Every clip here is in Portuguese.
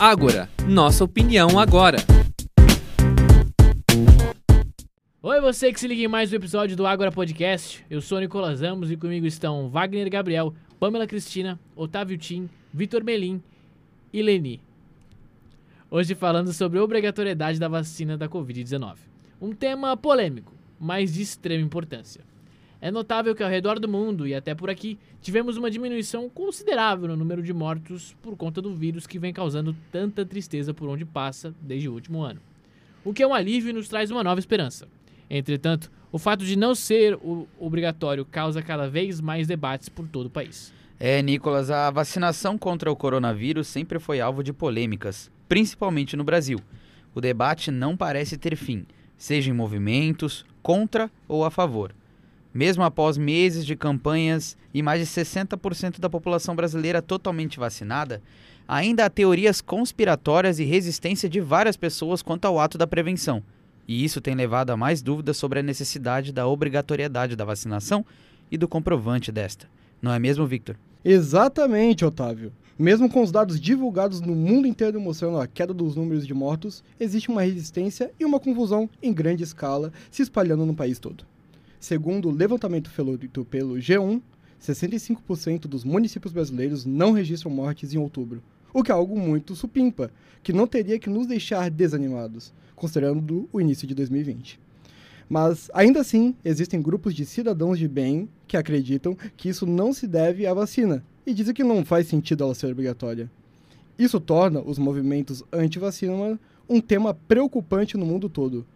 Ágora, nossa opinião agora. Oi, você que se liga em mais um episódio do Ágora Podcast. Eu sou Nicolas Amos e comigo estão Wagner Gabriel, Pamela Cristina, Otávio Tim, Vitor Melim e Leni. Hoje falando sobre a obrigatoriedade da vacina da Covid-19. Um tema polêmico, mas de extrema importância. É notável que ao redor do mundo e até por aqui tivemos uma diminuição considerável no número de mortos por conta do vírus que vem causando tanta tristeza por onde passa desde o último ano. O que é um alívio e nos traz uma nova esperança. Entretanto, o fato de não ser obrigatório causa cada vez mais debates por todo o país. É, Nicolas, a vacinação contra o coronavírus sempre foi alvo de polêmicas, principalmente no Brasil. O debate não parece ter fim, seja em movimentos, contra ou a favor. Mesmo após meses de campanhas e mais de 60% da população brasileira totalmente vacinada, ainda há teorias conspiratórias e resistência de várias pessoas quanto ao ato da prevenção. E isso tem levado a mais dúvidas sobre a necessidade da obrigatoriedade da vacinação e do comprovante desta. Não é mesmo, Victor? Exatamente, Otávio. Mesmo com os dados divulgados no mundo inteiro mostrando a queda dos números de mortos, existe uma resistência e uma confusão em grande escala se espalhando no país todo. Segundo o levantamento feito pelo G1, 65% dos municípios brasileiros não registram mortes em outubro, o que é algo muito supimpa, que não teria que nos deixar desanimados, considerando o início de 2020. Mas, ainda assim, existem grupos de cidadãos de bem que acreditam que isso não se deve à vacina e dizem que não faz sentido ela ser obrigatória. Isso torna os movimentos anti-vacina um tema preocupante no mundo todo,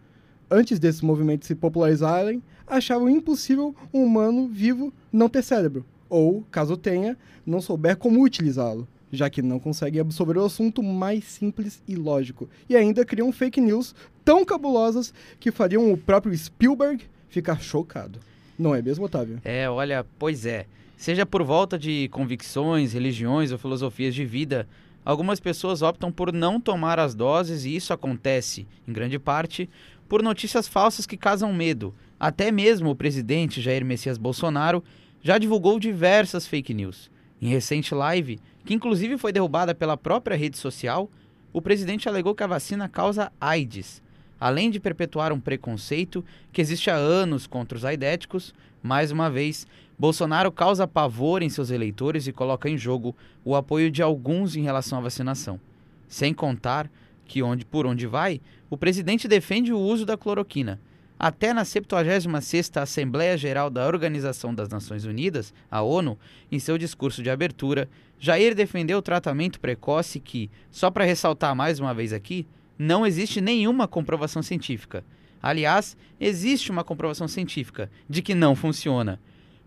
antes desses movimentos se popularizarem, achavam impossível um humano vivo não ter cérebro, ou, caso tenha, não souber como utilizá-lo, já que não conseguem absorver o assunto mais simples e lógico, e ainda criam fake news tão cabulosas que fariam o próprio Spielberg ficar chocado. Não é mesmo, Otávio? É, olha, pois é. Seja por volta de convicções, religiões ou filosofias de vida, algumas pessoas optam por não tomar as doses e isso acontece, em grande parte, por notícias falsas que causam medo. Até mesmo o presidente Jair Messias Bolsonaro já divulgou diversas fake news. Em recente live, que inclusive foi derrubada pela própria rede social, o presidente alegou que a vacina causa AIDS. Além de perpetuar um preconceito que existe há anos contra os aidéticos, mais uma vez, Bolsonaro causa pavor em seus eleitores e coloca em jogo o apoio de alguns em relação à vacinação. Sem contar que onde por onde vai, o presidente defende o uso da cloroquina. Até na 76ª Assembleia Geral da Organização das Nações Unidas, a ONU, em seu discurso de abertura, Jair defendeu o tratamento precoce que, só para ressaltar mais uma vez aqui, não existe nenhuma comprovação científica. Aliás, existe uma comprovação científica de que não funciona.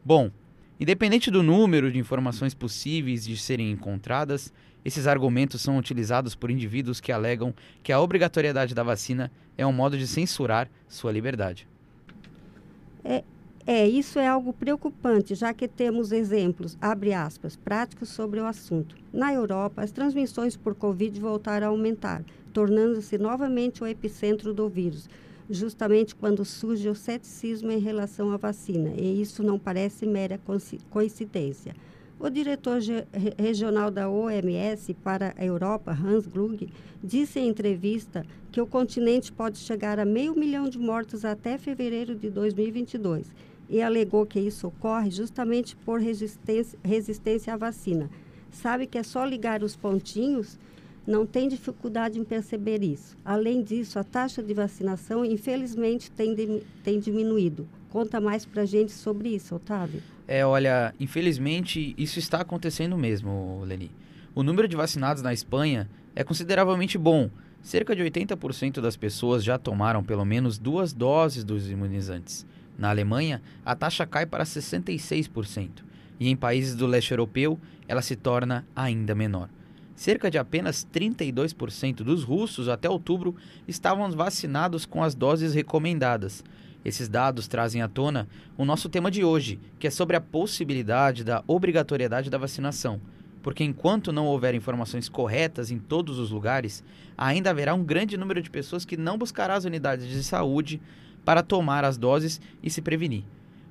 Bom, independente do número de informações possíveis de serem encontradas, esses argumentos são utilizados por indivíduos que alegam que a obrigatoriedade da vacina é um modo de censurar sua liberdade. É, é, isso é algo preocupante, já que temos exemplos, abre aspas, práticos sobre o assunto. Na Europa, as transmissões por Covid voltaram a aumentar, tornando-se novamente o epicentro do vírus, justamente quando surge o ceticismo em relação à vacina, e isso não parece mera coincidência. O diretor regional da OMS para a Europa, Hans Klug, disse em entrevista que o continente pode chegar a meio milhão de mortos até fevereiro de 2022 e alegou que isso ocorre justamente por resistência, resistência à vacina. Sabe que é só ligar os pontinhos? Não tem dificuldade em perceber isso. Além disso, a taxa de vacinação, infelizmente, tem, tem diminuído. Conta mais para a gente sobre isso, Otávio. É, olha, infelizmente isso está acontecendo mesmo, Leni. O número de vacinados na Espanha é consideravelmente bom. Cerca de 80% das pessoas já tomaram pelo menos duas doses dos imunizantes. Na Alemanha, a taxa cai para 66%, e em países do leste europeu, ela se torna ainda menor. Cerca de apenas 32% dos russos até outubro estavam vacinados com as doses recomendadas, esses dados trazem à tona o nosso tema de hoje, que é sobre a possibilidade da obrigatoriedade da vacinação. Porque enquanto não houver informações corretas em todos os lugares, ainda haverá um grande número de pessoas que não buscará as unidades de saúde para tomar as doses e se prevenir.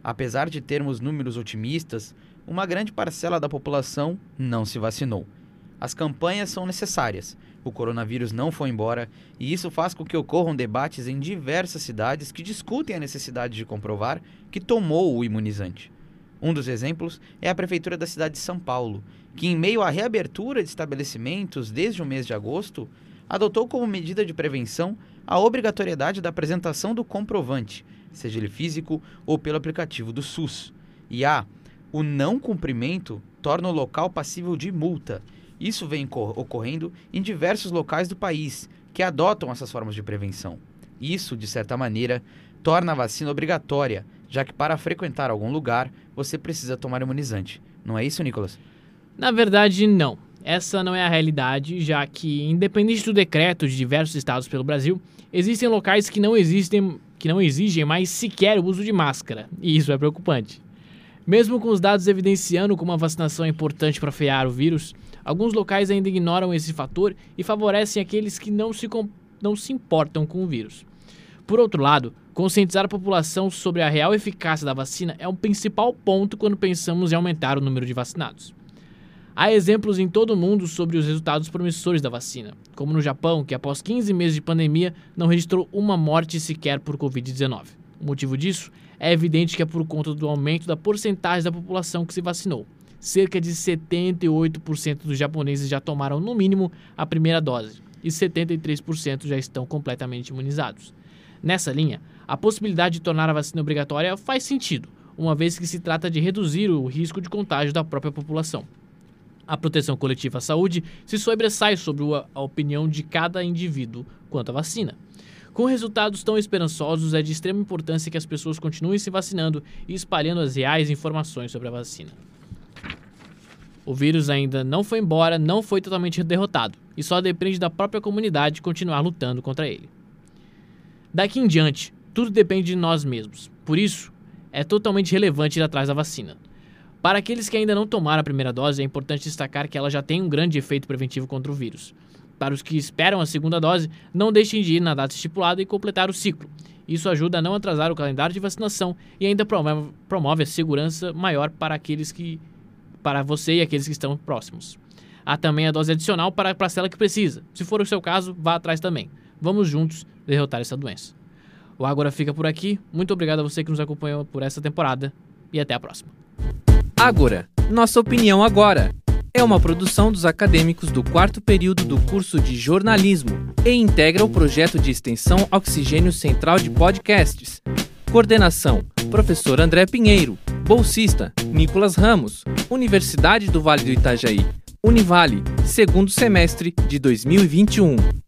Apesar de termos números otimistas, uma grande parcela da população não se vacinou. As campanhas são necessárias. O coronavírus não foi embora e isso faz com que ocorram debates em diversas cidades que discutem a necessidade de comprovar que tomou o imunizante. Um dos exemplos é a prefeitura da cidade de São Paulo, que, em meio à reabertura de estabelecimentos desde o mês de agosto, adotou como medida de prevenção a obrigatoriedade da apresentação do comprovante, seja ele físico ou pelo aplicativo do SUS. E a o não cumprimento torna o local passível de multa. Isso vem ocorrendo em diversos locais do país que adotam essas formas de prevenção. Isso, de certa maneira, torna a vacina obrigatória, já que para frequentar algum lugar você precisa tomar imunizante. Não é isso, Nicolas? Na verdade, não. Essa não é a realidade, já que, independente do decreto de diversos estados pelo Brasil, existem locais que não existem, que não exigem mais sequer o uso de máscara, e isso é preocupante. Mesmo com os dados evidenciando como a vacinação é importante para frear o vírus, alguns locais ainda ignoram esse fator e favorecem aqueles que não se, não se importam com o vírus. Por outro lado, conscientizar a população sobre a real eficácia da vacina é um principal ponto quando pensamos em aumentar o número de vacinados. Há exemplos em todo o mundo sobre os resultados promissores da vacina, como no Japão, que após 15 meses de pandemia não registrou uma morte sequer por Covid-19. O motivo disso é evidente que é por conta do aumento da porcentagem da população que se vacinou. Cerca de 78% dos japoneses já tomaram no mínimo a primeira dose e 73% já estão completamente imunizados. Nessa linha, a possibilidade de tornar a vacina obrigatória faz sentido, uma vez que se trata de reduzir o risco de contágio da própria população. A proteção coletiva à saúde se sobressai sobre a opinião de cada indivíduo quanto à vacina. Com resultados tão esperançosos, é de extrema importância que as pessoas continuem se vacinando e espalhando as reais informações sobre a vacina. O vírus ainda não foi embora, não foi totalmente derrotado, e só depende da própria comunidade continuar lutando contra ele. Daqui em diante, tudo depende de nós mesmos. Por isso, é totalmente relevante ir atrás da vacina. Para aqueles que ainda não tomaram a primeira dose, é importante destacar que ela já tem um grande efeito preventivo contra o vírus. Para os que esperam a segunda dose, não deixem de ir na data estipulada e completar o ciclo. Isso ajuda a não atrasar o calendário de vacinação e ainda promove, a segurança maior para aqueles que para você e aqueles que estão próximos. Há também a dose adicional para a parcela que precisa. Se for o seu caso, vá atrás também. Vamos juntos derrotar essa doença. O Agora fica por aqui. Muito obrigado a você que nos acompanhou por essa temporada e até a próxima. Ágora, nossa opinião agora. É uma produção dos acadêmicos do quarto período do curso de jornalismo e integra o projeto de extensão Oxigênio Central de Podcasts. Coordenação: Professor André Pinheiro. Bolsista: Nicolas Ramos. Universidade do Vale do Itajaí. Univale, segundo semestre de 2021.